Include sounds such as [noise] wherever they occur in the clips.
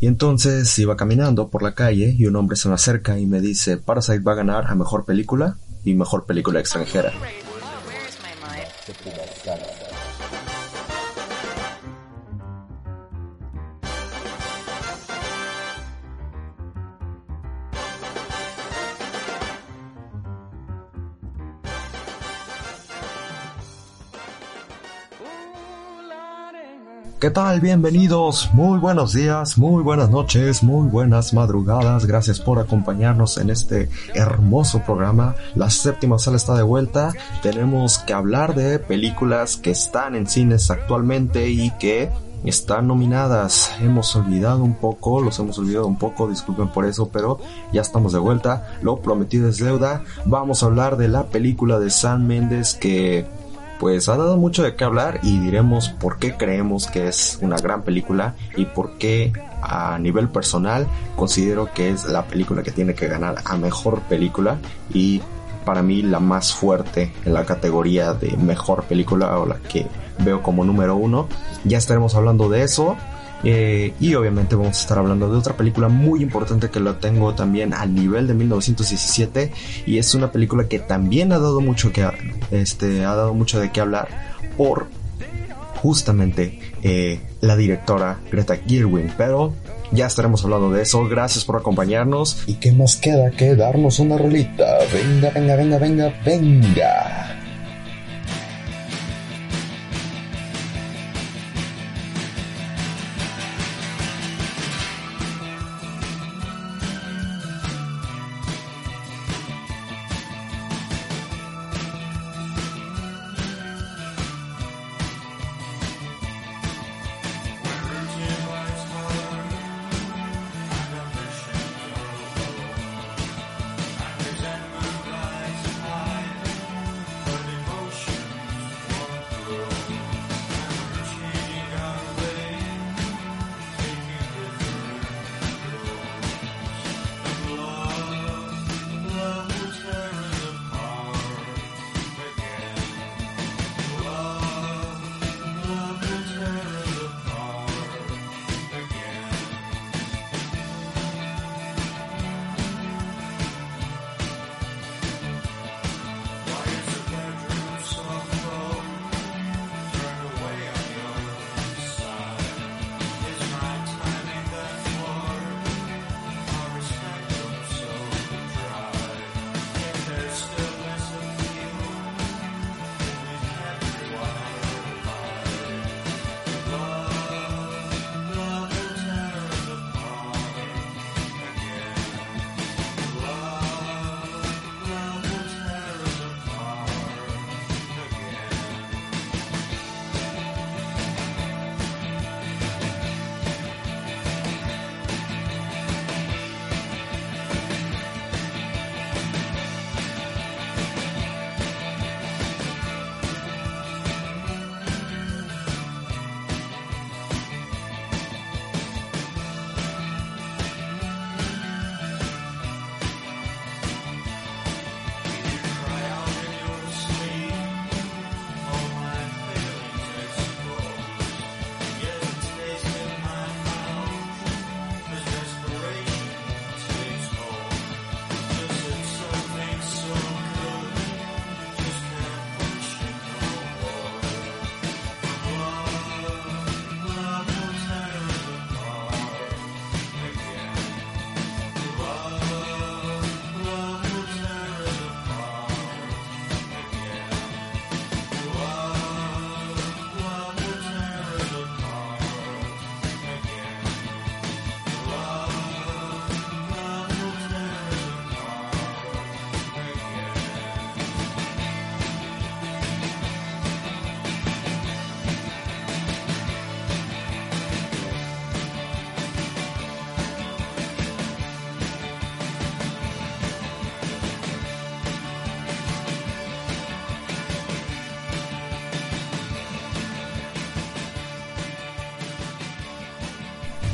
Y entonces iba caminando por la calle y un hombre se me acerca y me dice, Parasite va a ganar a mejor película y mejor película extranjera. ¿Qué tal? Bienvenidos, muy buenos días, muy buenas noches, muy buenas madrugadas. Gracias por acompañarnos en este hermoso programa. La séptima sala está de vuelta. Tenemos que hablar de películas que están en cines actualmente y que están nominadas. Hemos olvidado un poco, los hemos olvidado un poco, disculpen por eso, pero ya estamos de vuelta. Lo prometido es deuda. Vamos a hablar de la película de San Méndez que pues ha dado mucho de qué hablar y diremos por qué creemos que es una gran película y por qué a nivel personal considero que es la película que tiene que ganar a mejor película y para mí la más fuerte en la categoría de mejor película o la que veo como número uno. Ya estaremos hablando de eso. Eh, y obviamente vamos a estar hablando de otra película muy importante que la tengo también al nivel de 1917 y es una película que también ha dado mucho que este ha dado mucho de qué hablar por justamente eh, la directora Greta Gerwig. Pero ya estaremos hablando de eso. Gracias por acompañarnos. Y qué más queda que darnos una rolita venga venga venga venga venga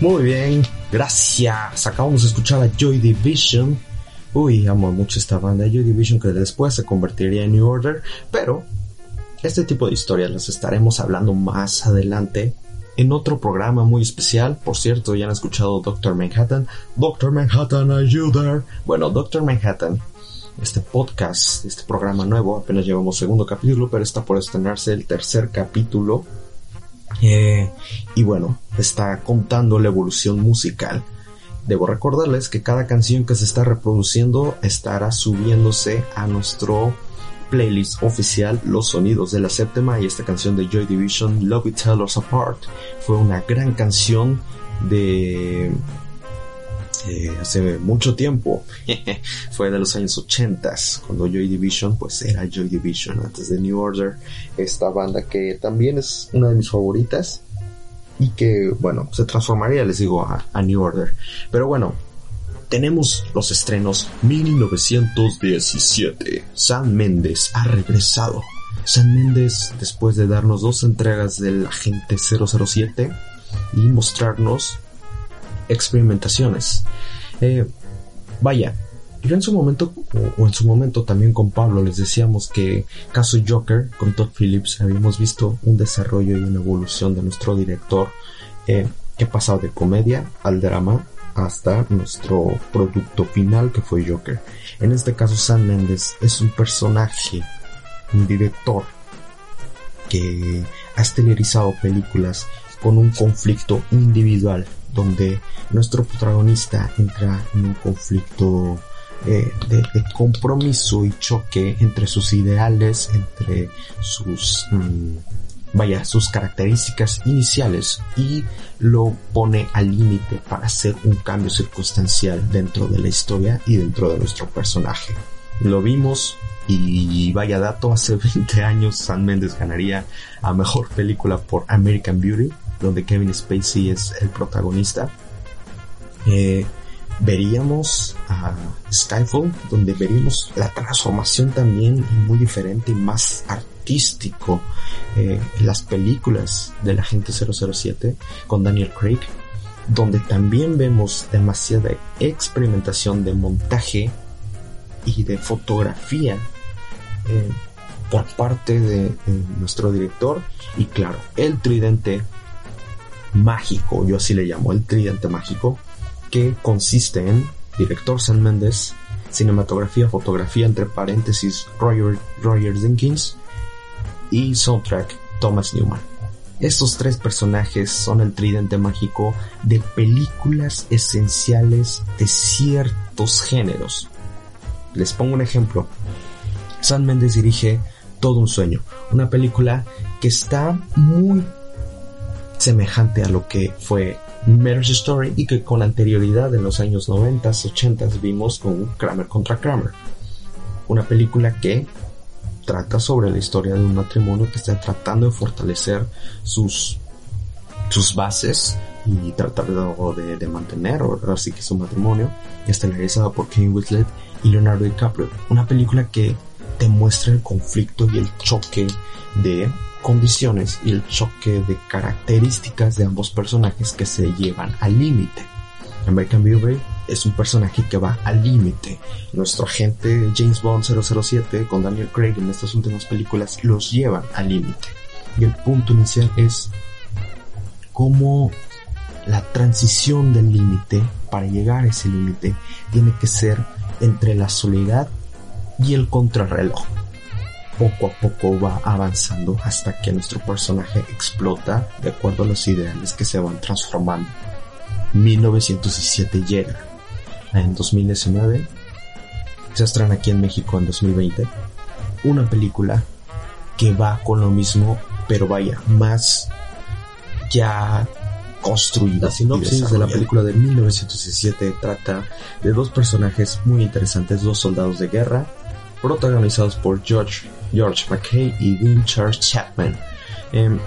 Muy bien, gracias. Acabamos de escuchar a Joy Division. Uy, amo mucho esta banda, Joy Division, que después se convertiría en New Order. Pero este tipo de historias las estaremos hablando más adelante en otro programa muy especial. Por cierto, ya han escuchado Doctor Manhattan. Doctor Manhattan, there? Bueno, Doctor Manhattan, este podcast, este programa nuevo, apenas llevamos segundo capítulo, pero está por estrenarse el tercer capítulo. Eh, y bueno, está contando la evolución musical. Debo recordarles que cada canción que se está reproduciendo estará subiéndose a nuestro playlist oficial Los Sonidos de la Séptima y esta canción de Joy Division, Love It Tell Us Apart, fue una gran canción de eh, hace mucho tiempo. [laughs] fue de los años 80 cuando Joy Division pues era Joy Division antes de New Order, esta banda que también es una de mis favoritas y que bueno se transformaría les digo a, a New Order. Pero bueno, tenemos los estrenos 1917. San Méndez ha regresado. San Méndez, después de darnos dos entregas del Agente 007 y mostrarnos experimentaciones. Eh, vaya, yo en su momento, o, en su momento también con Pablo, les decíamos que caso Joker, con Todd Phillips, habíamos visto un desarrollo y una evolución de nuestro director eh, que pasado de comedia al drama hasta nuestro producto final que fue Joker. En este caso Sam Mendes es un personaje, un director que ha estelarizado películas con un conflicto individual donde nuestro protagonista entra en un conflicto eh, de, compromiso y choque entre sus ideales, entre sus mm, vaya, sus características iniciales y lo pone al límite para hacer un cambio circunstancial dentro de la historia y dentro de nuestro personaje. Lo vimos y vaya dato, hace [laughs] 20 años San Mendes ganaría a mejor película por American Beauty, donde Kevin Spacey es el protagonista. Eh, veríamos a Skyfall, donde veríamos la transformación también muy diferente y más artístico eh, las películas de la gente 007 con Daniel Craig, donde también vemos demasiada experimentación de montaje y de fotografía eh, por parte de, nuestro director y claro, el tridente mágico, yo así le llamo, el tridente mágico, que consiste en director Sam Mendes, cinematografía, fotografía, entre paréntesis Roger, Roger Jenkins, y soundtrack Thomas Newman. Estos tres personajes son el tridente mágico de películas esenciales de ciertos géneros. Les pongo un ejemplo. Sam Mendes dirige Todo un sueño, una película que está muy semejante a lo que fue Marriage Story y que con anterioridad en los años 90, 80 vimos con Kramer contra Kramer. Una película que trata sobre la historia de un matrimonio que está tratando de fortalecer sus, sus bases y tratar de, de, mantener así que su matrimonio estelarizado por Kane Winslet y Leonardo DiCaprio una película que te muestra el conflicto y el choque de condiciones y el choque de características de ambos personajes que se llevan al límite American Beauty es un personaje que va al límite. Nuestro agente James Bond 007 con Daniel Craig en estas últimas películas los llevan al límite. Y el punto inicial es cómo la transición del límite para llegar a ese límite tiene que ser entre la soledad y el contrarreloj. Poco a poco va avanzando hasta que nuestro personaje explota de acuerdo a los ideales que se van transformando. 1917 llega en 2019. Se estrena aquí en México en 2020. Una película que va con lo mismo, pero vaya, más ya construida. La sinopsis de la película de 1917 trata de dos personajes muy interesantes, dos soldados de guerra, protagonizados por George, George McKay y Dean Charles Chapman. Em,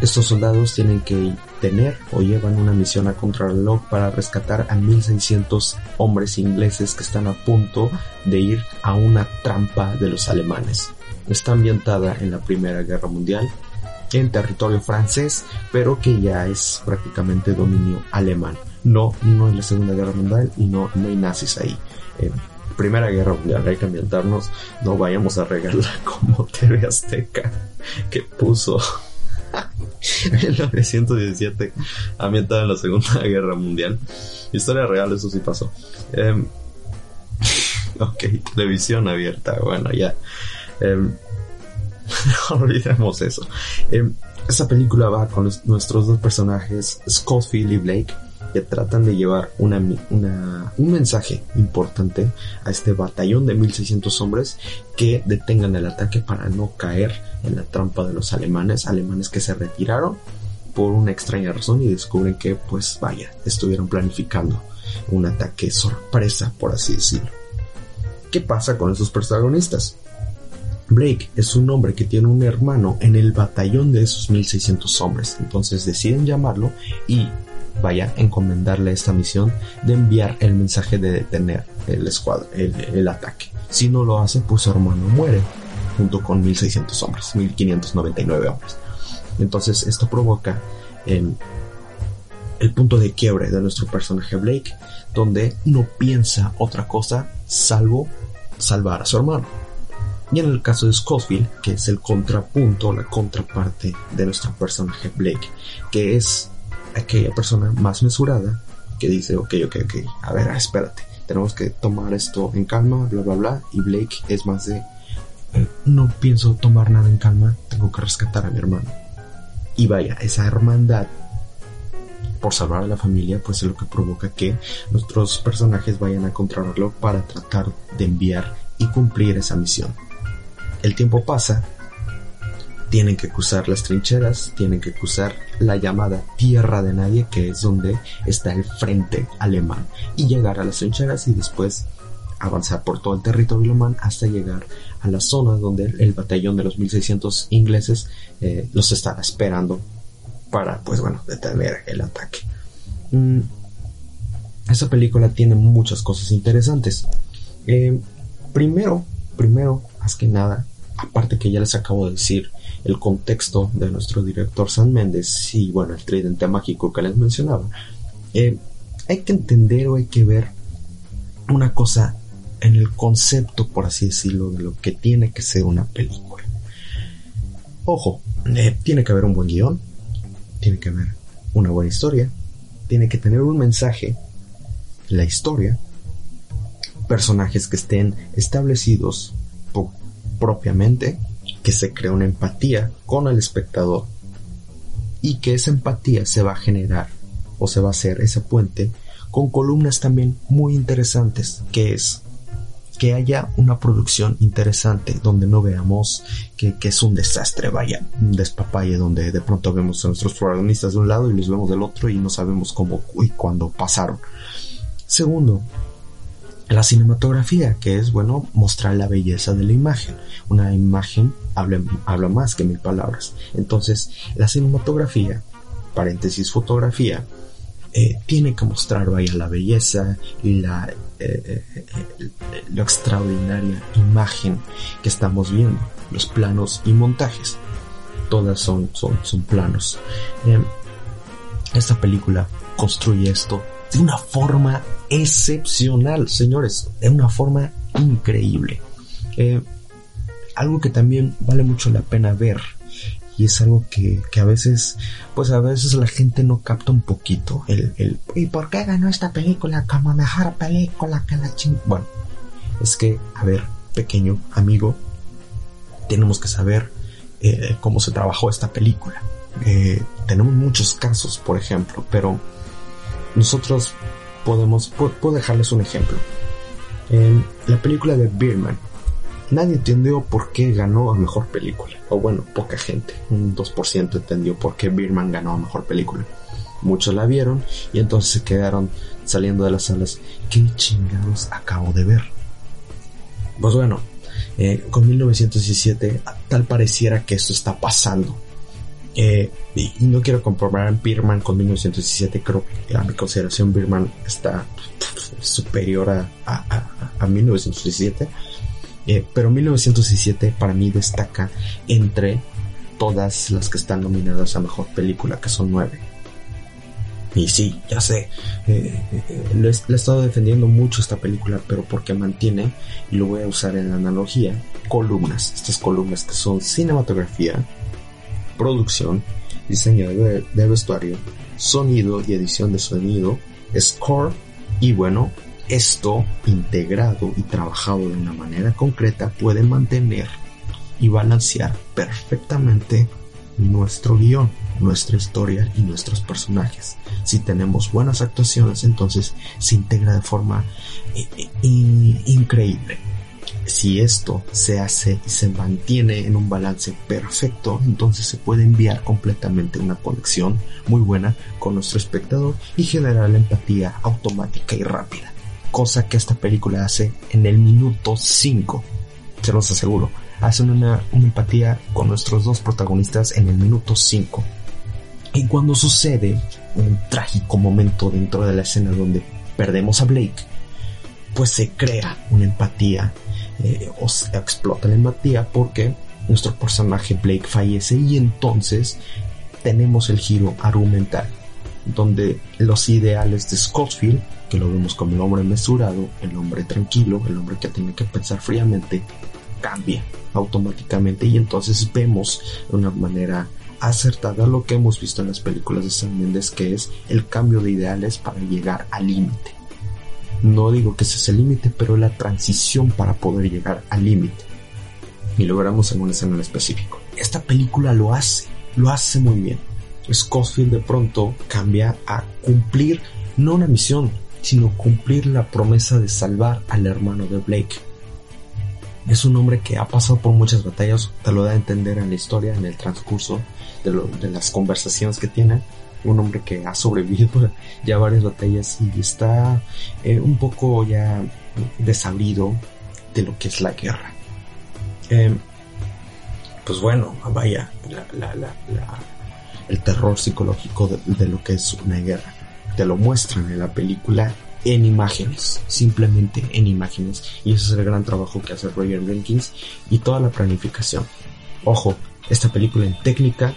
estos soldados tienen que tener o llevan una misión a contrarreloj para rescatar a 1600 hombres ingleses que están a punto de ir a una trampa de los alemanes. Está ambientada en la Primera Guerra Mundial, en territorio francés, pero que ya es prácticamente dominio alemán. No, no en la Segunda Guerra Mundial y no, no hay nazis ahí. Primera Guerra Mundial, hay que ambientarnos, no vayamos a regalar [laughs] como TV Azteca que puso [laughs] 1917, ambientada en la Segunda [laughs] Guerra Mundial. Historia real, eso sí pasó. Em, ok, televisión abierta, bueno, ya. Eh, olvidemos eso. Eh, esa película va con nuestros dos personajes, Scottfield y Blake, que tratan de llevar una, un mensaje importante a este batallón de 1600 hombres que detengan el ataque para no caer en la trampa de los alemanes, alemanes que se retiraron por una extraña razón y descubren que, pues vaya, estuvieron planificando un ataque sorpresa, por así decirlo. ¿Qué pasa con esos protagonistas? Blake es un hombre que tiene un hermano en el batallón de esos 1600 hombres, entonces deciden llamarlo y vaya a encomendarle esta misión de enviar el mensaje de detener el, el, ataque. Si no lo hace, pues su hermano muere junto con 1600 hombres, 1599 hombres. Entonces esto provoca em, el punto de quiebre de nuestro personaje Blake, donde no piensa otra cosa salvo salvar a su hermano. Y en el caso de Scofield, que es el contrapunto, la contraparte de nuestro personaje Blake, que es aquella persona más mesurada que dice, ok, ok, ok, a ver, espérate, tenemos que tomar esto en calma, bla, bla, bla, y Blake es más de, eh, no pienso tomar nada en calma, tengo que rescatar a mi hermano. Y vaya, esa hermandad por salvar a la familia, pues es lo que provoca que nuestros personajes vayan a encontrarlo para tratar de enviar y cumplir esa misión. El tiempo pasa, tienen que cruzar las trincheras, tienen que cruzar la llamada tierra de nadie, que es donde está el frente alemán, y llegar a las trincheras y después avanzar por todo el territorio alemán hasta llegar a la zona donde el batallón de los 1600 ingleses eh, los estará esperando para, pues bueno, detener el ataque. Mm, esa película tiene muchas cosas interesantes. Eh, primero, primero, más que nada, aparte que ya les acabo de decir el contexto de nuestro director San Méndez y bueno, el tridente mágico que les mencionaba, eh, hay que entender o hay que ver una cosa en el concepto, por así decirlo, de lo que tiene que ser una película. Ojo, eh, tiene que haber un buen guion, tiene que haber una buena historia, tiene que tener un mensaje, la historia, personajes que estén establecidos propiamente, que se crea una empatía con el espectador y que esa empatía se va a generar o se va a hacer ese puente con columnas también muy interesantes, que es que haya una producción interesante donde no veamos que, es un desastre, vaya, un despapalle donde de pronto vemos a nuestros protagonistas de un lado y los vemos del otro y no sabemos cómo y cuándo pasaron. Segundo, la cinematografía, que es, bueno, mostrar la belleza de la imagen. Una imagen habla, habla más que mil palabras. Entonces, la cinematografía, paréntesis fotografía, eh, tiene que mostrar, vaya, la belleza y la, eh, eh, extraordinaria imagen que estamos viendo, los planos y montajes. Todas son, son, son planos. esta película construye esto de una forma excepcional, señores, de una forma increíble. Eh, algo que también vale mucho la pena ver y es algo que, a veces, pues a veces la gente no capta un poquito. El, el ¿y por qué ganó esta película como mejor película que la ching? Bueno, es que, a ver, pequeño amigo, tenemos que saber eh, cómo se trabajó esta película. Eh, tenemos muchos casos, por ejemplo, pero nosotros podemos, puedo dejarles un ejemplo. En la película de Birman, nadie entendió por qué ganó a mejor película. O bueno, poca gente, un 2% entendió por qué Birman ganó a mejor película. Muchos la vieron y entonces se quedaron saliendo de las salas. ¿Qué chingados acabo de ver? Pues bueno, eh, con 1917 tal pareciera que esto está pasando eh, y, no quiero comparar Birman con 1917, creo que a mi consideración Birman está superior a, a, 1917. Eh, pero 1917 para mí destaca entre todas las que están nominadas a mejor película, que son nueve. Y sí, ya sé, eh, le, he estado defendiendo mucho esta película, pero porque mantiene, y lo voy a usar en la analogía, columnas. Estas columnas que son cinematografía, producción, diseño de, vestuario, sonido y edición de sonido, score y bueno, esto integrado y trabajado de una manera concreta puede mantener y balancear perfectamente nuestro guion, nuestra historia y nuestros personajes. Si tenemos buenas actuaciones, entonces se integra de forma eh, eh, increíble. Si esto se hace y se mantiene en un balance perfecto, entonces se puede enviar completamente una conexión muy buena con nuestro espectador y generar la empatía automática y rápida. Cosa que esta película hace en el minuto 5. Se los aseguro. Hacen una, una empatía con nuestros dos protagonistas en el minuto 5. Y cuando sucede un trágico momento dentro de la escena donde perdemos a Blake, pues se crea una empatía eh, o se explota la empatía porque nuestro personaje Blake fallece y entonces tenemos el giro argumental donde los ideales de Scottfield, que lo vemos como el hombre mesurado, el hombre tranquilo, el hombre que tiene que pensar fríamente, cambia automáticamente y entonces vemos de una manera acertada lo que hemos visto en las películas de Sam Mendes que es el cambio de ideales para llegar al límite. No digo que ese es el límite, pero la transición para poder llegar al límite. Y lo veremos en una escena en específico. Esta película lo hace, lo hace muy bien. Scottfield de pronto cambia a cumplir no una misión, sino cumplir la promesa de salvar al hermano de Blake. Es un hombre que ha pasado por muchas batallas, te lo da a entender en la historia, en el transcurso de, las conversaciones que tiene. Un hombre que ha sobrevivido [laughs] ya varias batallas y está eh, un poco ya desabrido de lo que es la guerra. Em, pues bueno, vaya, el terror psicológico de, lo que es una guerra. Te lo muestran en la película en imágenes, simplemente en imágenes. Y ese es el gran trabajo que hace Roger Jenkins y toda la planificación. Ojo, esta película en técnica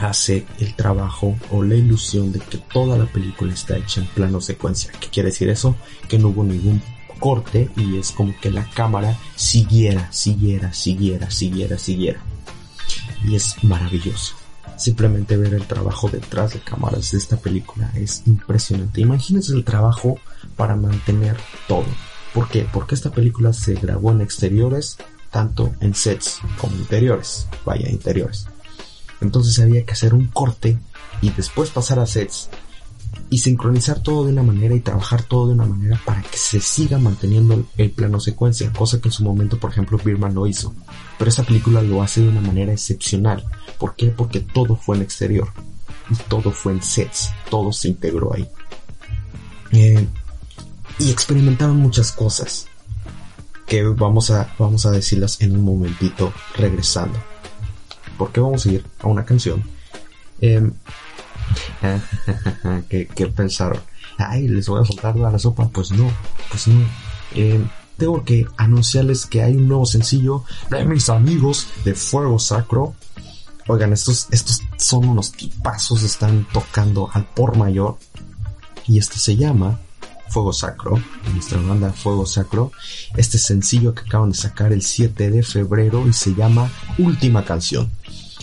hace el trabajo o la ilusión de que toda la película está hecha en plano secuencia. ¿Qué quiere decir eso? Que no hubo ningún corte y es como que la cámara siguiera, siguiera, siguiera, siguiera, siguiera. Y es maravilloso. Simplemente ver el trabajo detrás de cámaras de esta película es impresionante. Imagínense el trabajo para mantener todo. ¿Por qué? Porque esta película se grabó en exteriores, tanto en sets como interiores. Vaya, interiores. Entonces había que hacer un corte y después pasar a sets y sincronizar todo de una manera y trabajar todo de una manera para que se siga manteniendo el plano secuencia, cosa que en su momento, por ejemplo, Birman lo hizo. Pero esta película lo hace de una manera excepcional. ¿Por qué? Porque todo fue en exterior y todo fue en sets, todo se integró ahí. Eh, y experimentaron muchas cosas que vamos a, vamos a decirlas en un momentito regresando porque vamos a ir a una canción. [laughs] Eh, ¿Qué, pensaron? Ay, les voy a soltar toda la sopa. Pues no, pues no. Em, tengo que anunciarles que hay un nuevo sencillo de mis amigos de Fuego Sacro. Oigan, estos, estos son unos tipazos, están tocando al por mayor. Y este se llama Fuego Sacro, nuestra banda Fuego Sacro. Este sencillo que acaban de sacar el 7 de febrero y se llama Última Canción.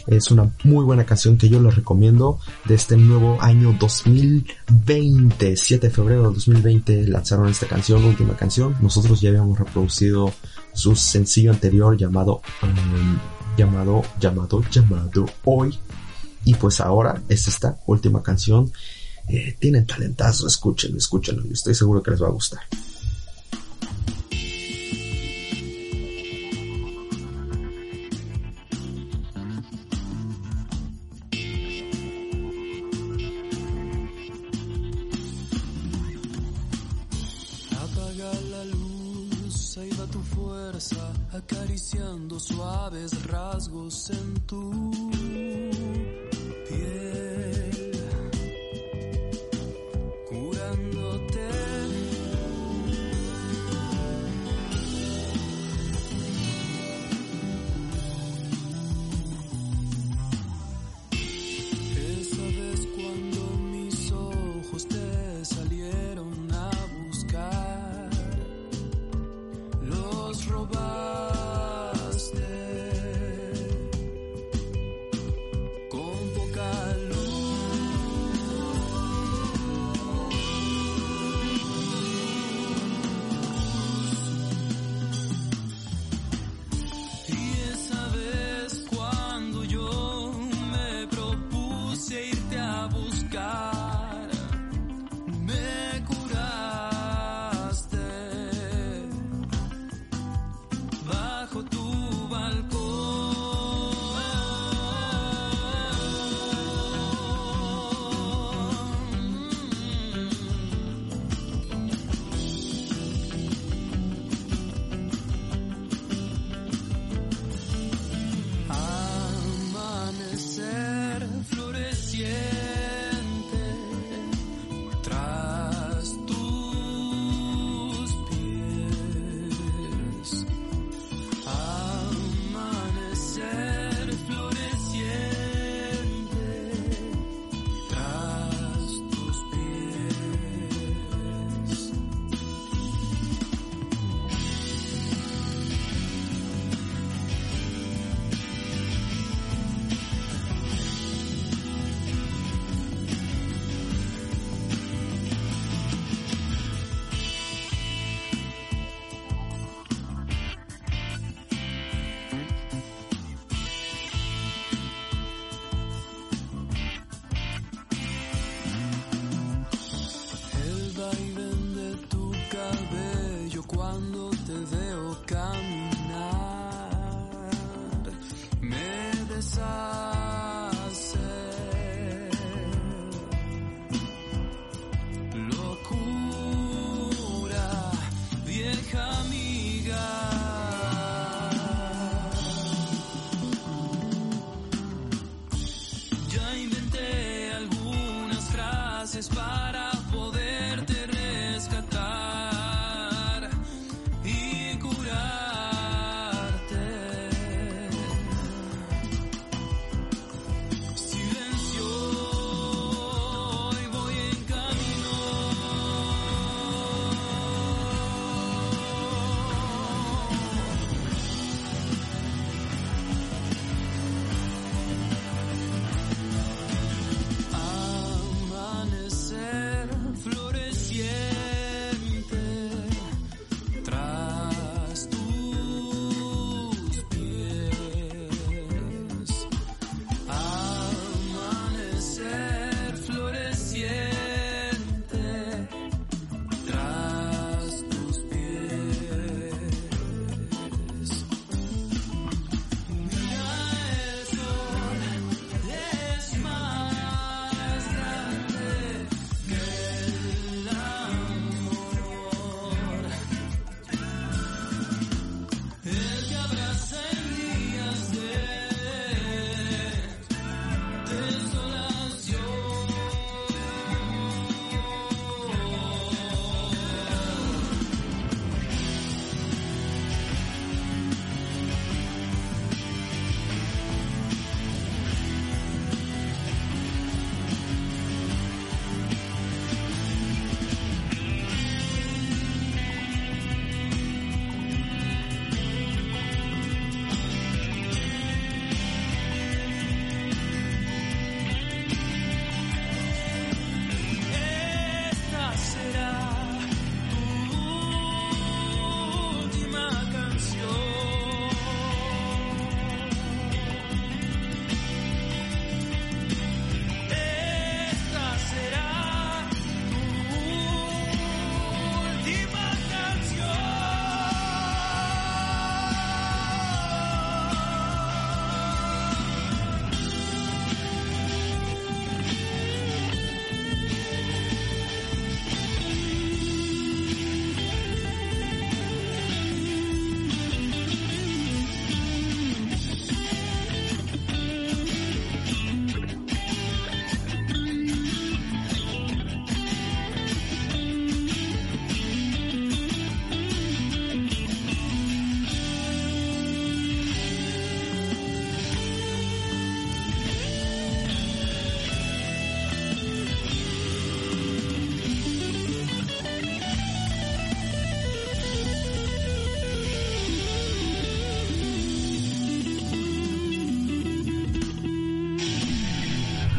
Es una muy buena canción que yo les recomiendo de este nuevo año 2020. 7 de febrero de 2020 lanzaron esta canción, última canción. Nosotros ya habíamos reproducido su sencillo anterior llamado, um, llamado, llamado, llamado Hoy. Y pues ahora es esta última canción. Eh, tienen talentazo, escúchenlo, escúchenlo. Yo estoy seguro que les va a gustar. Suaves rasgos en tu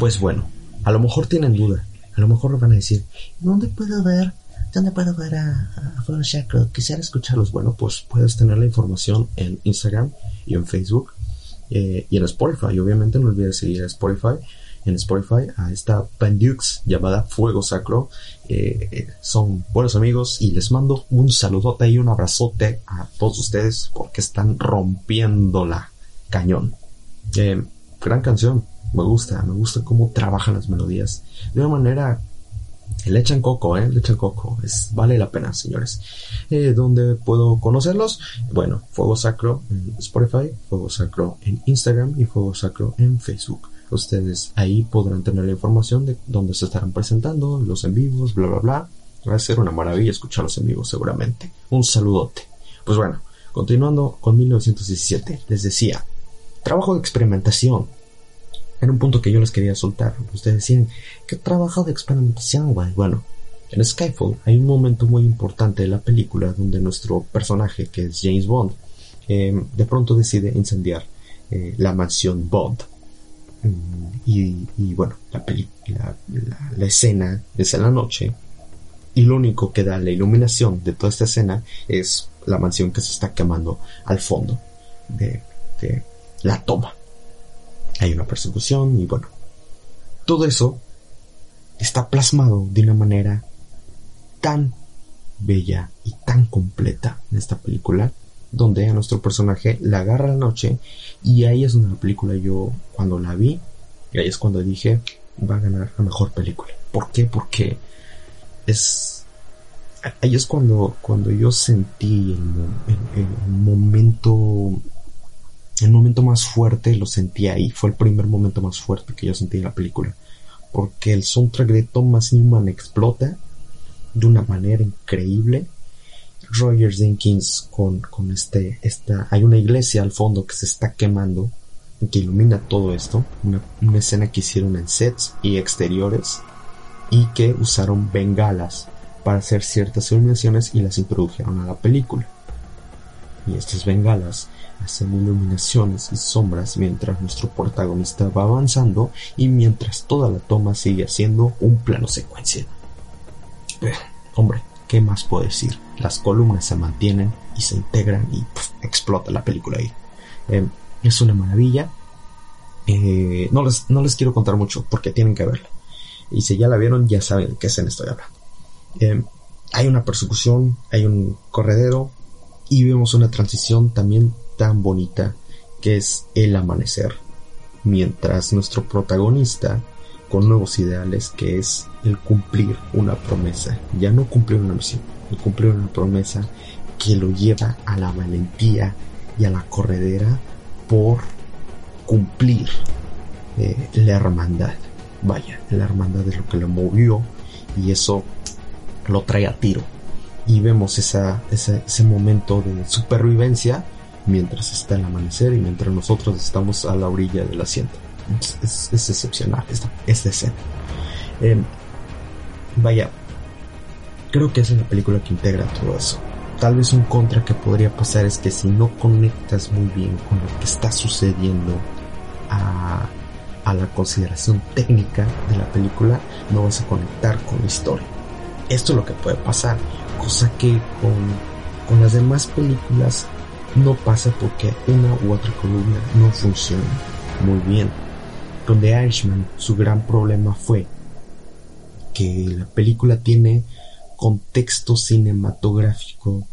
Pues bueno, a lo mejor tienen duda. A lo mejor van a decir, ¿dónde puedo ver? ¿Dónde puedo ver a, a Fuego Sacro? Quisiera escucharlos. Bueno, pues puedes tener la información en Instagram y en Facebook eh, y en Spotify. Obviamente no olvides seguir a Spotify. En Spotify a esta Pandux llamada Fuego Sacro. Eh, eh, son buenos amigos y les mando un saludote y un abrazote a todos ustedes porque están rompiéndola cañón. Eh, gran canción, me gusta, me gusta cómo trabajan las melodías de una manera le echan coco, ¿eh? Le echan coco. Es, vale la pena, señores. Eh, ¿Dónde puedo conocerlos? Bueno, Fuego Sacro en Spotify, Fuego Sacro en Instagram y Fuego Sacro en Facebook. Ustedes ahí podrán tener la información de dónde se estarán presentando, los en vivos, bla, bla, bla. Va a ser una maravilla escucharlos en vivo, seguramente. Un saludote. Pues bueno, continuando con 1917, les decía, trabajo de experimentación, era un punto que yo les quería soltar. Ustedes decían, ¿qué trabajo de experimentación, güey? Bueno, en Skyfall hay un momento muy importante de la película donde nuestro personaje, que es James Bond, eh, de pronto decide incendiar eh, la mansión Bond. Mm, y, bueno, la, la, escena es en la noche y lo único que da la iluminación de toda esta escena es la mansión que se está quemando al fondo de la toma hay una persecución y bueno, todo eso está plasmado de una manera tan bella y tan completa en esta película, donde a nuestro personaje la agarra la noche y ahí es la película yo cuando la vi, y ahí es cuando dije va a ganar la mejor película. ¿Por qué? Porque es ahí es cuando cuando yo sentí el, el, el momento el momento más fuerte lo sentí ahí, fue el primer momento más fuerte que yo sentí en la película, porque el soundtrack de Thomas Newman explota de una manera increíble. Roger Jenkins con, con este, esta, hay una iglesia al fondo que se está quemando que ilumina todo esto, una, una escena que hicieron en sets y exteriores y que usaron bengalas para hacer ciertas iluminaciones y las introdujeron a la película. Y estas bengalas hacen iluminaciones y sombras mientras nuestro protagonista va avanzando y mientras toda la toma sigue haciendo un plano secuencia. Eh, hombre, ¿qué más puedo decir? Las columnas se mantienen y se integran y explota la película ahí. Eh, es una maravilla. Eh, no, les, no les quiero contar mucho porque tienen que verla. Y si ya la vieron, ya saben de qué escena estoy hablando. hay una persecución, hay un corredero y vemos una transición también tan bonita que es el amanecer, mientras nuestro protagonista, con nuevos ideales, que es el cumplir una promesa, ya no cumplir una misión, el cumplir una promesa que lo lleva a la valentía y a la corredera por cumplir eh, la hermandad. Vaya, la hermandad es lo que lo movió y eso lo trae a tiro. Y vemos ese momento de supervivencia mientras está el amanecer y mientras nosotros estamos a la orilla del asiento. Es, es, excepcional esta, esta escena. Eh, vaya, creo que es una película que integra todo eso. Tal vez un contra que podría pasar es que si no conectas muy bien con lo que está sucediendo a, a la consideración técnica de la película, no vas a conectar con la historia. Esto es lo que puede pasar, cosa que con, con las demás películas no pasa porque una u otra columna no funciona muy bien. Donde Irishman su gran problema fue que la película tiene contexto cinematográfico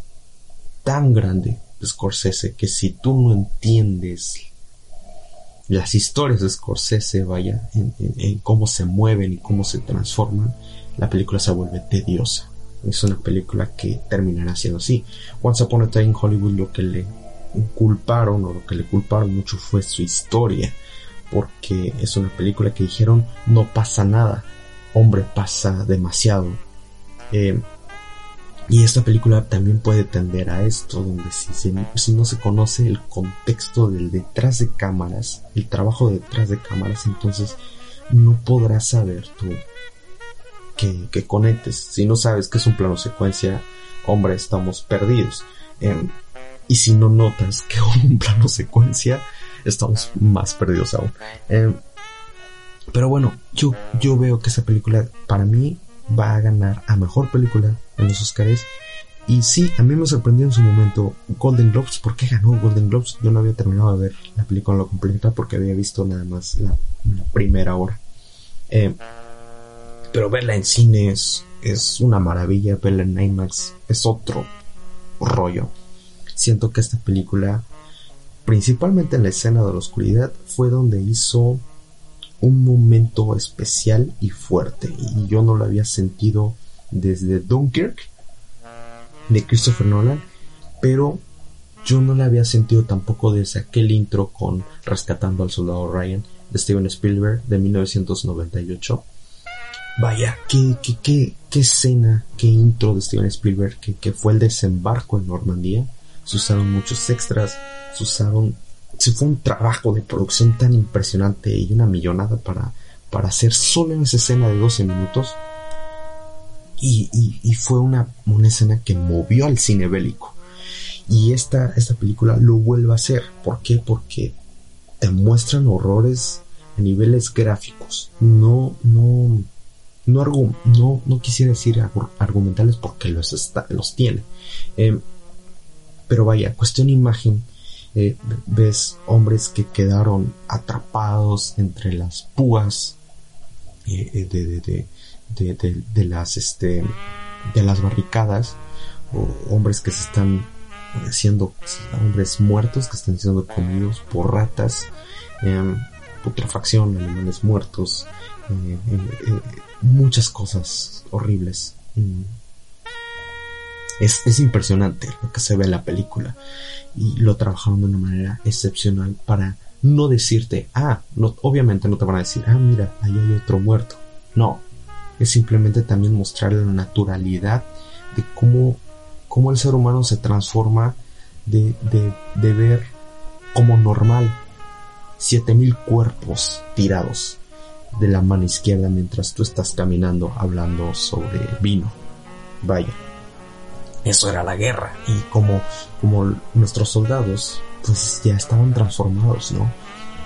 tan grande de Scorsese que si tú no entiendes las historias de Scorsese, vaya, en cómo se mueven y cómo se transforman, la película se vuelve tediosa es una película que terminará siendo así. Once Upon a Time in Hollywood lo que le culparon o lo que le culparon mucho fue su historia, porque es una película que dijeron no pasa nada, hombre pasa demasiado. Eh, y esta película también puede tender a esto, donde si, si, si, no se conoce el contexto del detrás de cámaras, el trabajo detrás de cámaras, entonces no podrás saber tú que, que, conectes. Si no sabes que es un plano secuencia, hombre, estamos perdidos. Eh, y si no notas que [laughs] un plano secuencia, estamos más perdidos aún. Eh, Pero bueno, yo, yo veo que esa película para mí va a ganar a mejor película en los Oscars. Y sí, a mí me sorprendió en su momento Golden Globes. ¿Por qué ganó Golden Globes? Yo no había terminado de ver la película completa porque había visto nada más la, primera hora. Eh, pero verla en cines es una maravilla, verla en IMAX es otro rollo. Siento que esta película, principalmente en la escena de la oscuridad, fue donde hizo un momento especial y fuerte. Y yo no lo había sentido desde Dunkirk de Christopher Nolan, pero yo no lo había sentido tampoco desde aquel intro con Rescatando al Soldado Ryan de Steven Spielberg de 1998. Vaya, qué, qué, qué, qué escena, qué intro de Steven Spielberg, que, que fue el desembarco en Normandía. Se usaron muchos extras, se usaron se fue un trabajo de producción tan impresionante y una millonada para, para hacer solo en esa escena de 12 minutos. Y, y, fue una, una, escena que movió al cine bélico. Y esta, esta película lo vuelve a hacer. ¿Por qué? Porque te muestran horrores a niveles gráficos. No, no, no, no, no quisiera decir argumentales porque los, los tiene. Eh, pero vaya, cuestión imagen eh, ves hombres que quedaron atrapados entre las púas eh, eh, de, de, las este de las barricadas o hombres que se están siendo hombres muertos que están siendo comidos por ratas putrefacción animales muertos muchas cosas horribles mm. es, es impresionante lo que se ve en la película y lo trabajaron de una manera excepcional para no decirte, ah, no, obviamente no te van a decir, ah, mira, ahí hay otro muerto. No, es simplemente también mostrar la naturalidad de cómo, cómo el ser humano se transforma de, de, de ver como normal 7000 cuerpos tirados de la mano izquierda mientras tú estás caminando hablando sobre vino. Vaya, eso era la guerra y como, como nuestros soldados pues ya estaban transformados, ¿no?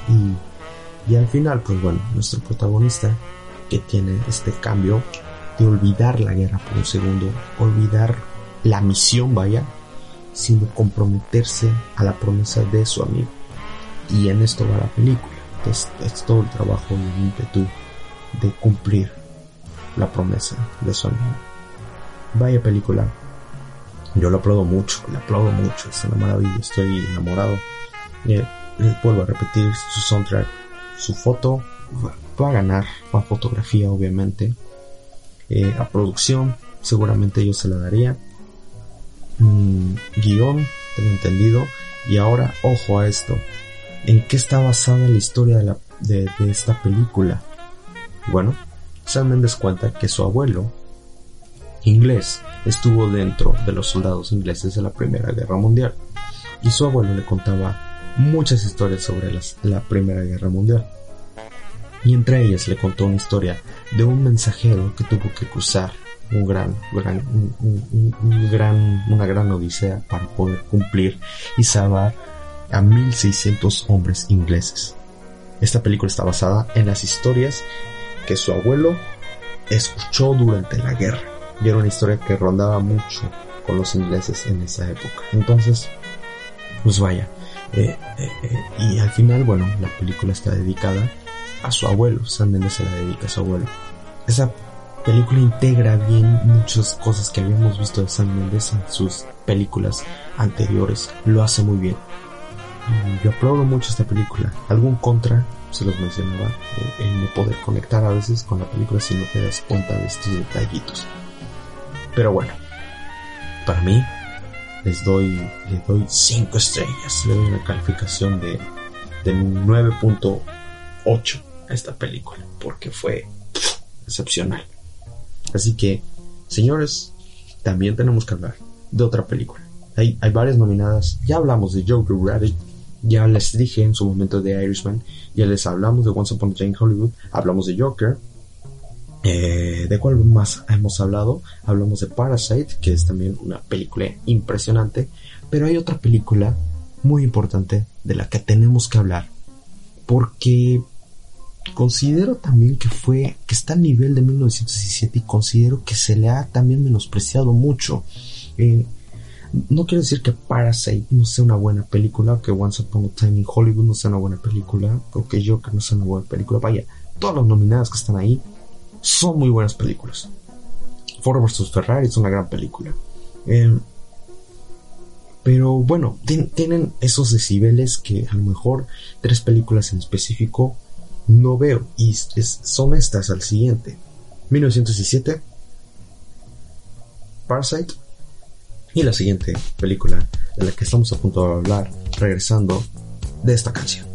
Y, y al final pues bueno, nuestro protagonista que tiene este cambio de olvidar la guerra por un segundo, olvidar la misión, vaya, sino comprometerse a la promesa de su amigo. Y en esto va la película. Es, todo el trabajo y el ímpetu de cumplir la promesa de su amigo. Vaya película, yo lo aplaudo mucho, le aplaudo mucho, es una maravilla, estoy enamorado. Eh, vuelvo a repetir, su soundtrack, su foto va, a ganar, a fotografía obviamente, eh, a producción seguramente yo se la daría, mm, guion, tengo entendido, y ahora ojo a esto, ¿en qué está basada la historia de, la, de, esta película? Bueno, Sam Mendes cuenta que su abuelo, inglés, estuvo dentro de los soldados ingleses de la Primera Guerra Mundial y su abuelo le contaba muchas historias sobre la Primera Guerra Mundial. Y entre ellas le contó una historia de un mensajero que tuvo que cruzar un gran, gran, un, gran, una gran odisea para poder cumplir y salvar a 1600 hombres ingleses. Esta película está basada en las historias que su abuelo escuchó durante la guerra y era una historia que rondaba mucho con los ingleses en esa época. Entonces, pues vaya. Eh, eh, eh, y al final, bueno, la película está dedicada a su abuelo. Sam Mendes se la dedica a su abuelo. Esa película integra bien muchas cosas que habíamos visto de Sam Mendes en sus películas anteriores. Lo hace muy bien. Yo aplaudo mucho esta película. Algún contra, se los mencionaba, el no poder conectar a veces con la película si no te das cuenta de estos detallitos. Pero bueno, para mí les doy, le doy 5 estrellas, le doy una calificación de, de 9.8 a esta película, porque fue excepcional. Así que, señores, también tenemos que hablar de otra película. Hay, hay varias nominadas, ya hablamos de Joker Rabbit, ya les dije en su momento de Irishman, ya les hablamos de Once Upon a Time in Hollywood, hablamos de Joker, eh, ¿De cuál más hemos hablado? Hablamos de Parasite, que es también una película impresionante, pero hay otra película muy importante de la que tenemos que hablar, porque considero también que fue, que está al nivel de 1917 y considero que se le ha también menospreciado mucho. Eh, no quiero decir que Parasite no sea una buena película, que Once Upon a Time in Hollywood no sea una buena película, o que Joker no sea una buena película. Vaya, todas las nominadas que están ahí son muy buenas películas. Ford vs. Ferrari es una gran película. Eh, pero bueno, tienen esos decibeles que a lo mejor tres películas en específico no veo. Y son estas al siguiente. 1917, Parasite y la siguiente película de la que estamos a punto de hablar regresando de esta canción.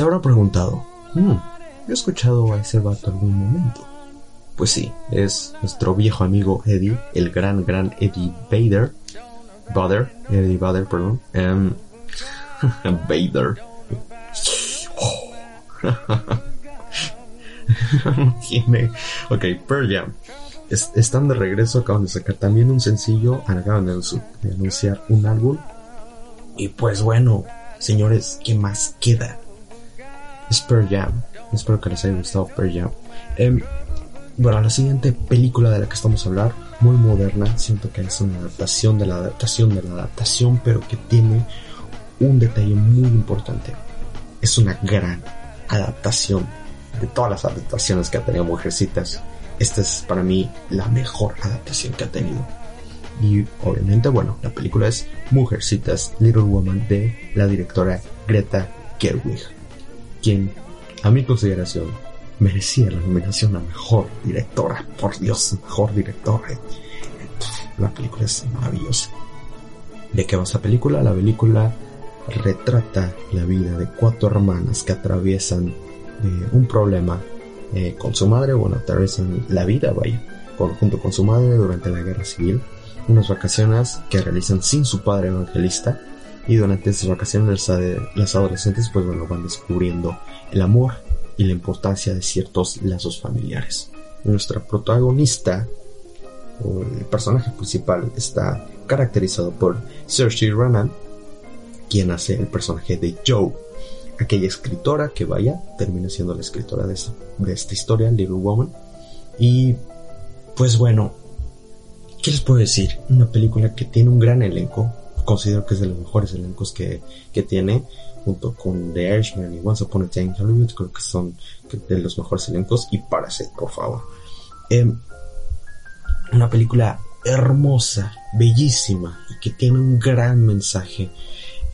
Se habrá preguntado, hmm, ¿he escuchado a ese vato algún momento? Pues sí, es nuestro viejo amigo Eddie, el gran, gran Eddie Vader. Vader, Eddie Vader, perdón. Um, [laughs] Vader. [laughs] Tiene. Ok, Pearl Jam. están de regreso, acaban de sacar también un sencillo, acaban de anunciar un álbum. Y pues bueno, señores, ¿qué más queda? Es Jam. Espero que les haya gustado Pearl Jam. Em, bueno, la siguiente película de la que estamos a hablar, muy moderna, siento que es una adaptación de la adaptación de la adaptación, pero que tiene un detalle muy importante. Es una gran adaptación de todas las adaptaciones que ha tenido Mujercitas. Esta es para mí la mejor adaptación que ha tenido. Y obviamente, bueno, la película es Mujercitas Little Woman de la directora Greta Gerwig, quien, a mi consideración, merecía la nominación a mejor directora. Por Dios, mejor directora. La película es maravillosa. ¿De qué va esta película? La película retrata la vida de cuatro hermanas que atraviesan eh, un problema eh, con su madre, bueno, atraviesan la vida, vaya, junto con su madre durante la guerra civil, unas vacaciones que realizan sin su padre evangelista y durante esas vacaciones las adolescentes pues bueno van descubriendo el amor y la importancia de ciertos lazos familiares. Nuestra protagonista o el personaje principal está caracterizado por Saoirse Ronan, quien hace el personaje de Joe, aquella escritora que vaya, termina siendo la escritora de esta, de esta historia, Little Woman. Y pues bueno, ¿qué les puedo decir? Una película que tiene un gran elenco, considero que es de los mejores elencos que, que tiene, junto con The Irishman y Once Upon a Time Hollywood, creo que son de los mejores elencos, y Parasite, por favor. Em, una película hermosa, bellísima, y que tiene un gran mensaje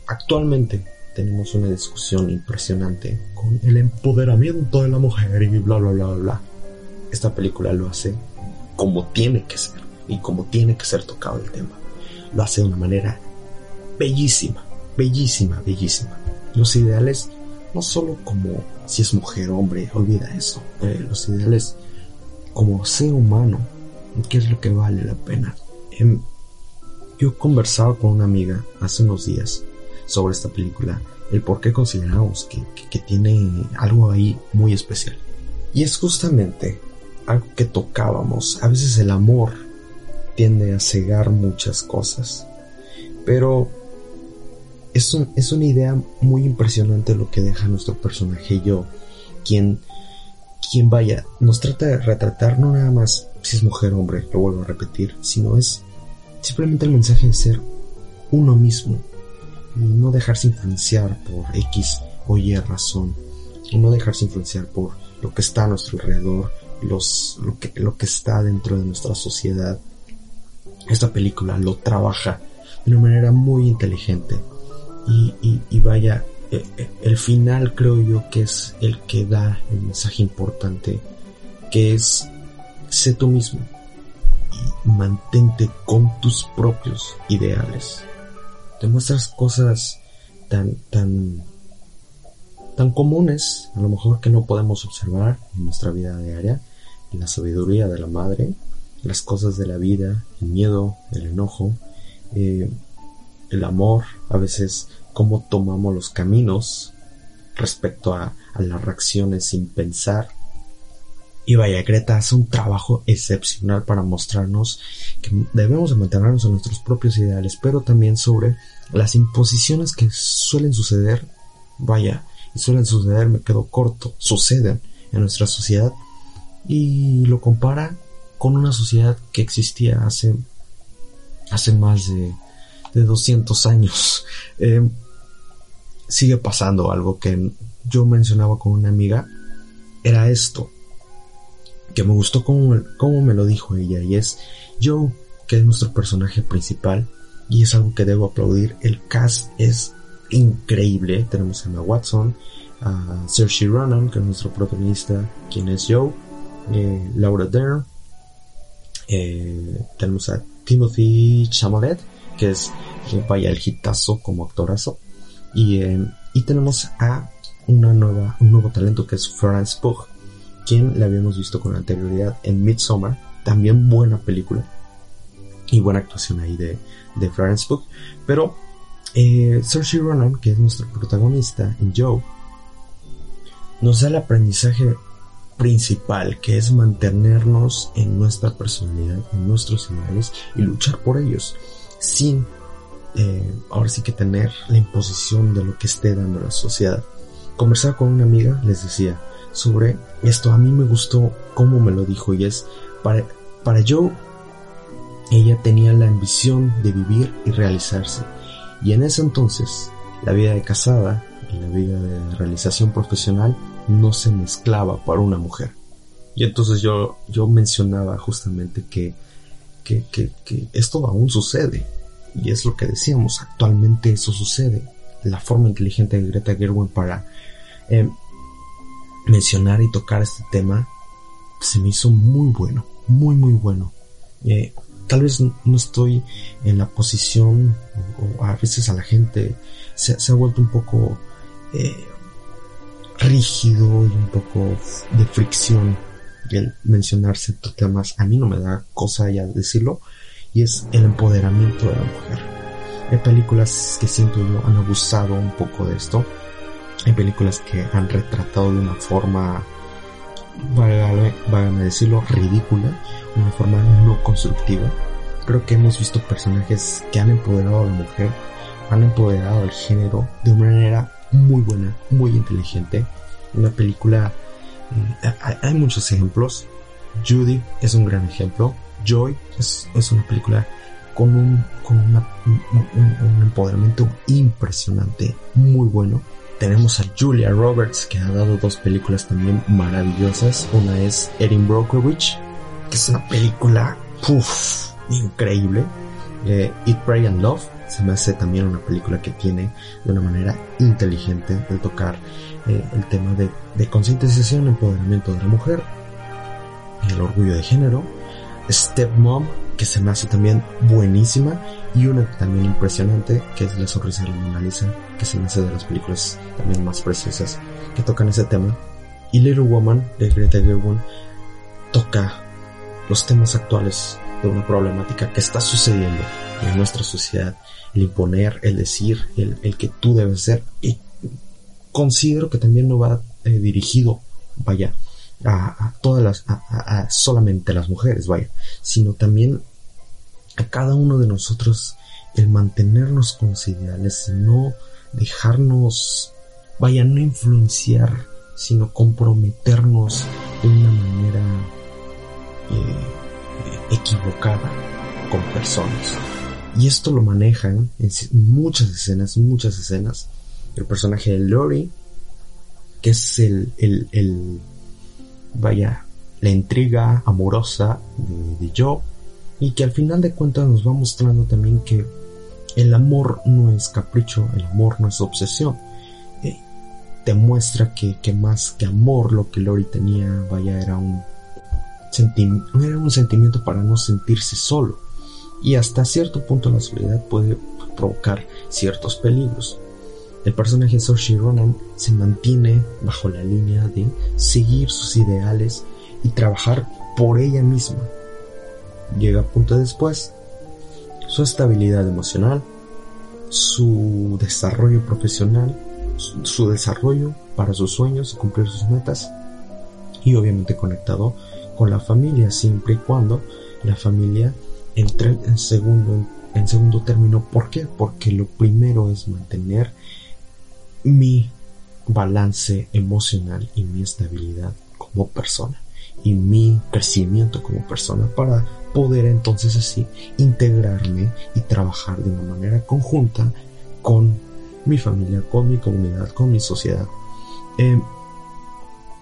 Actualmente tenemos una discusión impresionante con el empoderamiento de la mujer y bla bla bla bla. Esta película lo hace como tiene que ser y como tiene que ser tocado el tema. Lo hace de una manera bellísima, bellísima, bellísima. Los ideales, no solo como si es mujer o hombre, olvida eso. Eh, los ideales como ser humano, ¿qué es lo que vale la pena? Em, yo conversaba con una amiga hace unos días sobre esta película, el por qué consideramos que, tiene algo ahí muy especial. Y es justamente algo que tocábamos. A veces el amor tiende a cegar muchas cosas. Pero es, es una idea muy impresionante lo que deja nuestro personaje yo, quien, quien vaya, nos trata de retratar no nada más si es mujer o hombre, lo vuelvo a repetir, sino es simplemente el mensaje de ser uno mismo, y no dejarse influenciar por X o Y razón, y no dejarse influenciar por lo que está a nuestro alrededor, los, lo, que, lo que está dentro de nuestra sociedad. Esta película lo trabaja de una manera muy inteligente y, y, vaya, eh, eh, el final creo yo que es el que da el mensaje importante, que es sé tú mismo y mantente con tus propios ideales. Te muestras cosas tan, tan, tan comunes, a lo mejor que no podemos observar en nuestra vida diaria, la sabiduría de la madre, las cosas de la vida, el miedo, el enojo, eh, el amor, a veces cómo tomamos los caminos respecto a, las reacciones sin pensar, y vaya, Greta hace un trabajo excepcional para mostrarnos que debemos de mantenernos en nuestros propios ideales, pero también sobre las imposiciones que suelen suceder, vaya, y suelen suceder, me quedo corto, suceden en nuestra sociedad y lo compara con una sociedad que existía hace, hace más de, de 200 años. [laughs] Eh, sigue pasando algo que yo mencionaba con una amiga, era esto que me gustó como, como me lo dijo ella y es Joe, que es nuestro personaje principal y es algo que debo aplaudir. El cast es increíble. Tenemos a Emma Watson, a Saoirse Ronan, que es nuestro protagonista, quien es Joe, eh, Laura Dern, eh, tenemos a Timothy Chalamet, que es vaya el hitazo como actorazo, y, eh, y tenemos a una nueva, un nuevo talento que es Florence Pugh, quien la habíamos visto con anterioridad en Midsommar, también buena película y buena actuación ahí de, de Florence Pugh, pero eh, Saoirse Ronan, que es nuestro protagonista en Joe, nos da el aprendizaje principal, que es mantenernos en nuestra personalidad, en nuestros ideales y luchar por ellos, sin eh, ahora sí que tener la imposición de lo que esté dando la sociedad. Conversaba con una amiga, les decía, sobre esto, a mí me gustó cómo me lo dijo y es, para, para Joe, ella tenía la ambición de vivir y realizarse. Y en ese entonces, la vida de casada y la vida de realización profesional no se mezclaba para una mujer. Y entonces yo, yo mencionaba justamente que, que, que esto aún sucede. Y es lo que decíamos, actualmente eso sucede. La forma inteligente de Greta Gerwin para eh, mencionar y tocar este tema se me hizo muy bueno, muy muy bueno. Eh, tal vez no estoy en la posición, o, a veces a la gente se, ha vuelto un poco eh, rígido y un poco de fricción el mencionar ciertos temas. A mí no me da cosa ya decirlo, y es el empoderamiento de la mujer. Hay películas que siento yo han abusado un poco de esto. Hay películas que han retratado de una forma, válgame decirlo, ridícula, una forma no constructiva. Creo que hemos visto personajes que han empoderado a la mujer, han empoderado al género de una manera muy buena, muy inteligente. Una película, eh, hay muchos ejemplos. Judy es un gran ejemplo. Joy es, es una película con un, con un, empoderamiento impresionante, muy bueno. Tenemos a Julia Roberts, que ha dado dos películas también maravillosas. Una es Erin Brockovich, que es una película puff, increíble. Eh, Eat, Pray and Love se me hace también una película que tiene de una manera inteligente de tocar eh, el tema de, de concientización, empoderamiento de la mujer, el orgullo de género Stepmom, que se me hace también buenísima, y una también impresionante, que es La sonrisa de la Mona Lisa, que se me hace de las películas también más preciosas que tocan ese tema. Y Little Woman, de Greta Gerwig, toca los temas actuales de una problemática que está sucediendo en nuestra sociedad, el imponer, el decir, el, el que tú debes ser, y considero que también no va eh, dirigido, vaya, a, todas las, a, solamente las mujeres, vaya, sino también a cada uno de nosotros el mantenernos con los ideales, no dejarnos, vaya, no influenciar, sino comprometernos de una manera eh, equivocada con personas. Y esto lo manejan en muchas escenas, muchas escenas. El personaje de Lori, que es el, el, el vaya, la intriga amorosa de, Joe y que al final de cuentas nos va mostrando también que el amor no es capricho, el amor no es obsesión. Eh, te muestra que, que, más que amor lo que Lori tenía, vaya, era un, era un sentimiento para no sentirse solo. Y hasta cierto punto la soledad puede provocar ciertos peligros. El personaje Saoirse Ronan se mantiene bajo la línea de seguir sus ideales y trabajar por ella misma. Llega a punto después su estabilidad emocional, su desarrollo profesional, su, desarrollo para sus sueños y cumplir sus metas y obviamente conectado con la familia siempre y cuando la familia entre en segundo en segundo término ¿por qué? porque lo primero es mantener mi balance emocional y mi estabilidad como persona y mi crecimiento como persona para poder entonces así integrarme y trabajar de una manera conjunta con mi familia, con mi comunidad, con mi sociedad. Eh,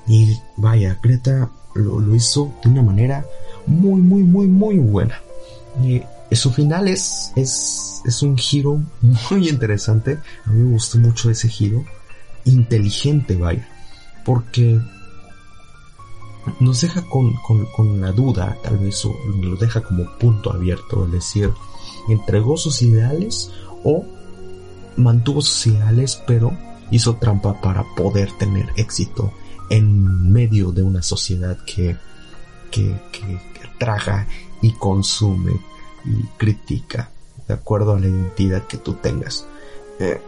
y vaya, Greta lo, lo, hizo de una manera muy, muy, muy, muy buena. Y su final es, es, es un giro muy interesante. A mí me gustó mucho ese giro. Inteligente, vaya. Porque nos deja con, con, con la duda, tal vez, o nos deja como punto abierto, es decir, entregó sus ideales o mantuvo sus ideales, pero hizo trampa para poder tener éxito en medio de una sociedad que, que, que, traga y consume critica de acuerdo a la identidad que tú tengas. Eh,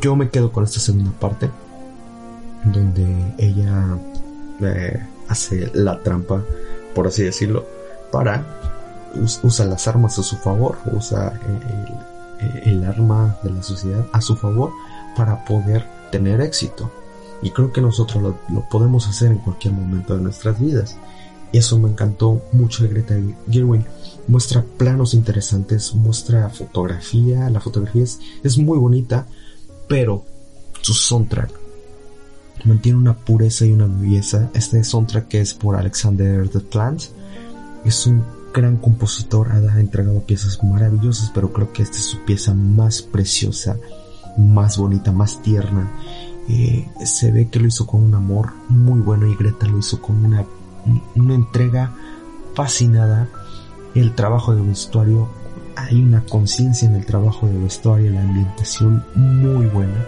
yo me quedo con esta segunda parte donde ella eh, hace la trampa, por así decirlo, para usa las armas a su favor, usa el, el, arma de la sociedad a su favor para poder tener éxito. Y creo que nosotros lo, podemos hacer en cualquier momento de nuestras vidas. Y eso me encantó mucho de Greta Gerwig. Muestra planos interesantes, muestra fotografía. La fotografía es, es muy bonita, pero su soundtrack mantiene una pureza y una belleza. Este soundtrack que es por Alexander the Plant es un gran compositor, ha entregado piezas maravillosas, pero creo que esta es su pieza más preciosa, más bonita, más tierna. Eh, se ve que lo hizo con un amor muy bueno y Greta lo hizo con una, una entrega fascinada. El trabajo de vestuario, hay una conciencia en el trabajo de vestuario, la ambientación muy buena.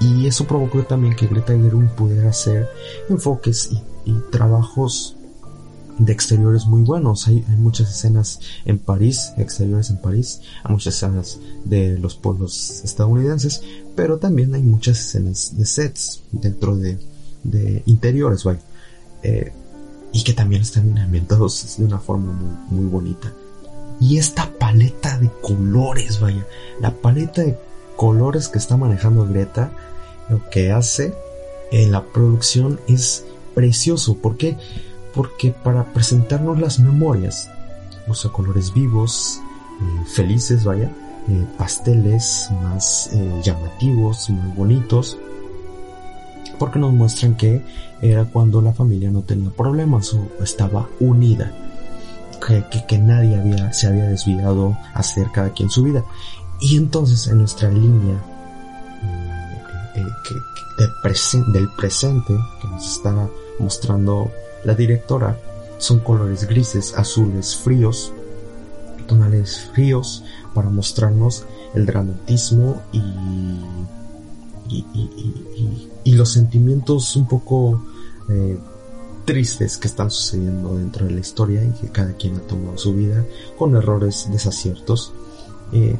Y eso provocó también que Greta Gerwig pudiera hacer enfoques y, trabajos de exteriores muy buenos. Hay, muchas escenas en París, exteriores en París, hay muchas escenas de los pueblos estadounidenses, pero también hay muchas escenas de sets dentro de, de interiores, vaya. Eh, y que también están ambientados de una forma muy, muy bonita. Y esta paleta de colores, vaya, la paleta de colores que está manejando Greta, lo que hace en la producción es precioso. porque porque para presentarnos las memorias usa colores vivos, eh, felices, vaya, eh, pasteles más eh, llamativos, más bonitos, porque nos muestran que era cuando la familia no tenía problemas o estaba unida, que, que, nadie había, se había desviado a hacer cada quien su vida. Y entonces en nuestra línea de presen del presente que nos está mostrando la directora son colores grises, azules, fríos, tonales fríos para mostrarnos el dramatismo y, y los sentimientos un poco eh, tristes que están sucediendo dentro de la historia y que cada quien ha tomado su vida con errores, desaciertos. Eh,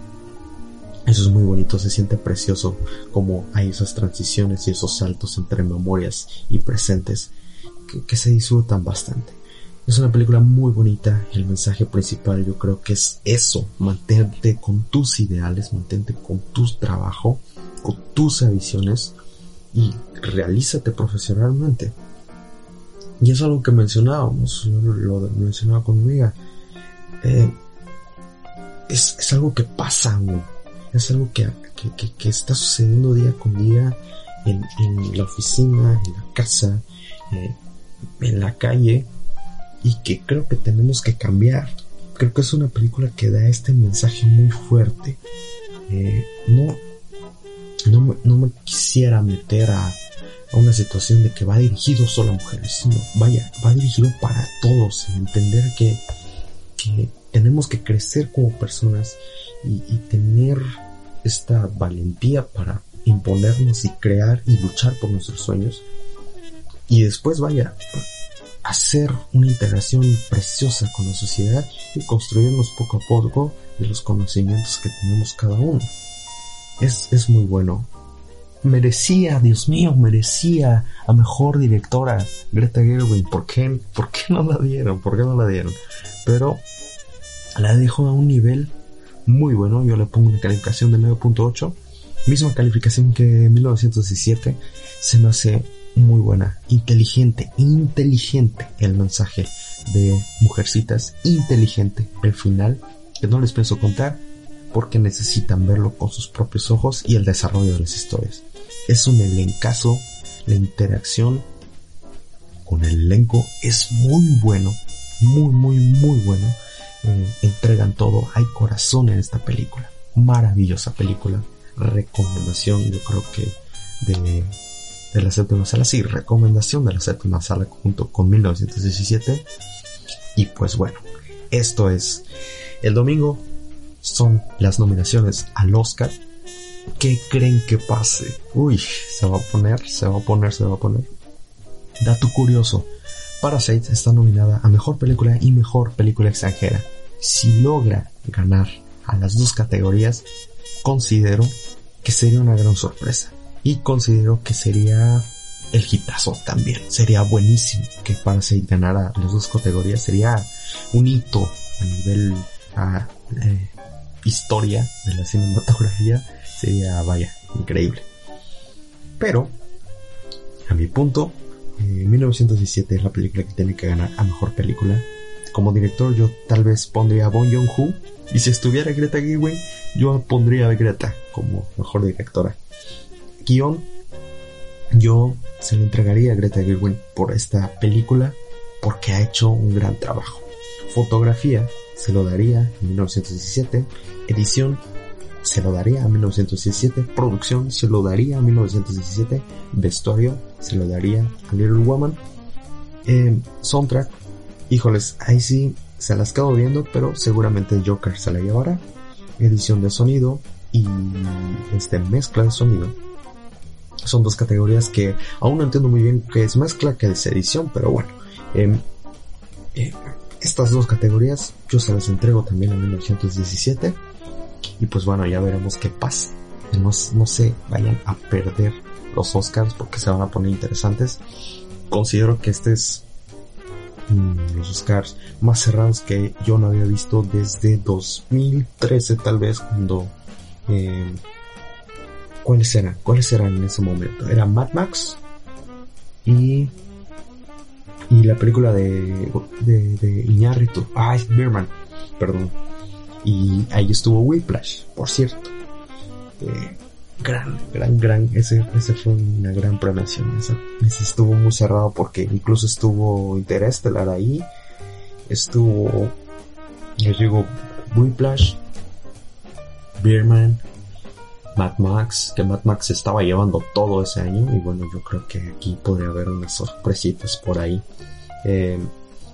eso es muy bonito, se siente precioso como hay esas transiciones y esos saltos entre memorias y presentes que, se disfrutan bastante. Es una película muy bonita el mensaje principal yo creo que es eso, mantente con tus ideales, mantente con tu trabajo, con tus ambiciones y realízate profesionalmente. Y es algo que mencionábamos, lo, mencionaba con mi amiga. Eh, es, algo que pasa, es algo que, que, está sucediendo día con día en, en la oficina, en la casa, eh, en la calle y que creo que tenemos que cambiar. Creo que es una película que da este mensaje muy fuerte. Eh, no, no, me quisiera meter a, a, una situación de que va dirigido solo a mujeres, sino vaya, va dirigido para todos, entender que, que tenemos que crecer como personas y, y tener esta valentía para imponernos y crear y luchar por nuestros sueños y después vaya hacer una integración preciosa con la sociedad y construirnos poco a poco de los conocimientos que tenemos cada uno. Es, es muy bueno. Merecía, Dios mío, merecía a mejor directora Greta Gerwig. ¿Por qué, ¿Por qué no la dieron? ¿Por qué no la dieron? Pero la dejó a un nivel muy bueno. Yo le pongo una calificación de 9.8. Misma calificación que en 1917. Se me hace muy buena, inteligente, inteligente el mensaje de Mujercitas, inteligente el final, que no les pienso contar porque necesitan verlo con sus propios ojos y el desarrollo de las historias. Es un elencazo, la interacción con el elenco es muy bueno, muy, muy, muy bueno. Eh, entregan todo, hay corazón en esta película. Maravillosa película. Recomendación, yo creo que de de la séptima sala, sí, recomendación de la séptima sala junto con 1917. Y pues bueno, esto es el domingo, son las nominaciones al Oscar. ¿Qué creen que pase? Uy, se va a poner, se va a poner, se va a poner. Dato curioso. Parasite está nominada a Mejor Película y Mejor Película Extranjera. Si logra ganar a las dos categorías, considero que sería una gran sorpresa. Y considero que sería el hitazo también. Sería buenísimo que Parasite ganara las dos categorías. Sería un hito a nivel ah, eh, historia de la cinematografía. Sería, vaya, increíble. Pero, a mi punto, 1917 es la película que tiene que ganar a mejor película. Como director, yo tal vez pondría a Bon Joon-ho. Y si estuviera Greta Gerwig, yo pondría a Greta como mejor directora. Guión, yo se lo entregaría a Greta Gerwig por esta película porque ha hecho un gran trabajo. Fotografía se lo daría en 1917, edición se lo daría a 1917, producción se lo daría a 1917, vestuario se lo daría a Little Woman, eh, soundtrack, híjoles, ahí sí se las quedo viendo, pero seguramente Joker se la llevará, edición de sonido y este mezcla de sonido. Son dos categorías que aún no entiendo muy bien qué es mezcla, qué es edición, pero bueno. Em, eh, estas dos categorías yo se las entrego también a 1917 y pues bueno, ya veremos qué pasa. No, no se vayan a perder los Oscars porque se van a poner interesantes. Considero que este es mm, los Oscars más cerrados que yo no había visto desde 2013 tal vez cuando... Eh, ¿Cuáles eran? ¿Cuáles eran en ese momento? Era Mad Max y y la película de de, de Iñárritu, ah, Birman, perdón, y ahí estuvo Whiplash, por cierto. Eh, gran, gran, gran, ese, ese fue una gran premiación. Ese, estuvo muy cerrado porque incluso estuvo Interestelar ahí. Estuvo, les digo, Whiplash, Beerman, Mad Max, que Mad Max estaba llevando todo ese año y bueno, yo creo que aquí podría haber unas sorpresitas por ahí. Eh,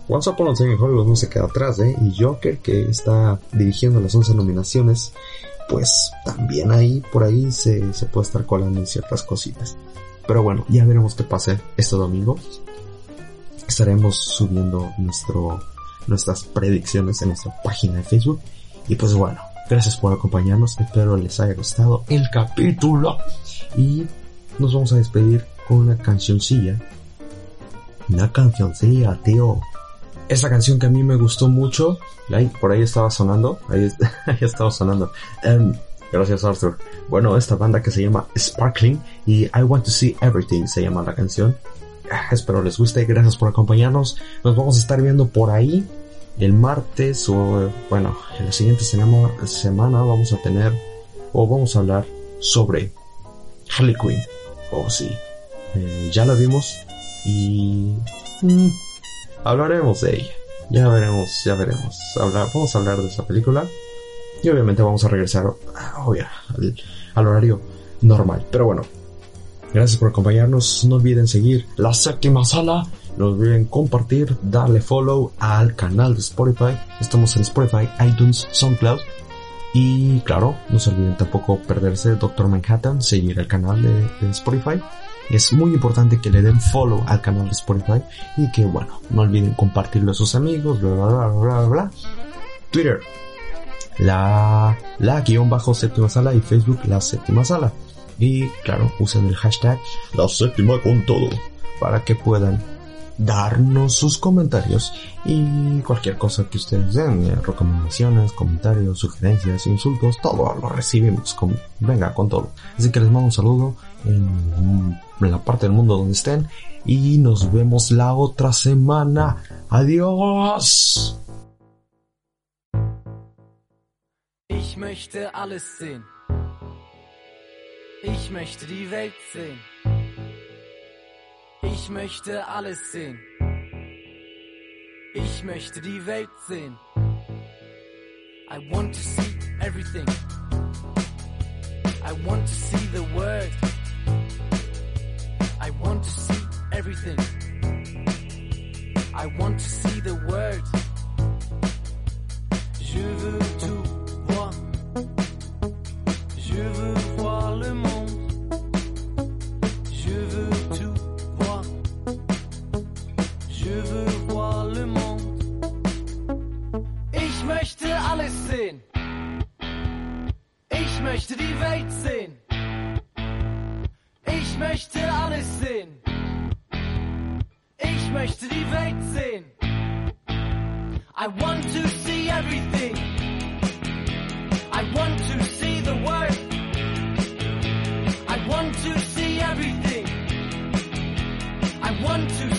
Once Upon a Time in Hollywood no se queda atrás, ¿eh? Y Joker, que está dirigiendo las 11 nominaciones, pues también ahí, por ahí se, se puede estar colando en ciertas cositas. Pero bueno, ya veremos qué pasa este domingo. Estaremos subiendo nuestro, nuestras predicciones en nuestra página de Facebook. Y pues bueno, gracias por acompañarnos. Espero les haya gustado el capítulo. Y nos vamos a despedir con una cancioncilla. Una cancioncilla, tío. Esa canción que a mí me gustó mucho, por ahí estaba sonando, [laughs] ahí, estaba sonando. Em, gracias Arthur. Bueno, esta banda que se llama Sparkling y I Want to See Everything se llama la canción. Ah, espero les guste, gracias por acompañarnos. Nos vamos a estar viendo por ahí el martes o bueno, en la siguiente semana, semana vamos a tener o vamos a hablar sobre Harley Quinn. Oh sí, eh, ya la vimos y... Mm, hablaremos de ella. Ya veremos, ya veremos. vamos a hablar de esa película. Y obviamente vamos a regresar ah, al, horario normal. Pero bueno, gracias por acompañarnos. No olviden seguir la séptima sala. No olviden compartir, darle follow al canal de Spotify. Estamos en Spotify, iTunes, SoundCloud. Y claro, no se olviden tampoco perderse Doctor Manhattan, seguir el canal de Spotify. Es muy importante que le den follow al canal de Spotify y que bueno, no olviden compartirlo a sus amigos, bla bla bla bla bla. Twitter, la, la guion bajo séptima sala y Facebook la séptima sala. Y claro, usen el hashtag la séptima con todo para que puedan darnos sus comentarios y cualquier cosa que ustedes den, eh, recomendaciones, comentarios, sugerencias, insultos, todo lo recibimos. Con, venga, con todo. Así que les mando un saludo en, en la parte del mundo donde estén y nos vemos la otra semana. Adiós. Ich möchte alles sehen. Ich möchte die Welt sehen. Ich möchte alles sehen. Ich möchte die Welt sehen. I want to see everything. I want to see the world. I want to see everything. I want to see the world. Je veux tout voir. Je veux voir le monde. Je veux tout voir. Je veux voir le monde. Ich möchte alles sehen. Ich möchte die Welt sehen möchte alles sehen. Ich möchte die Welt sehen. I want to see everything. I want to see the world. I want to see everything. I want to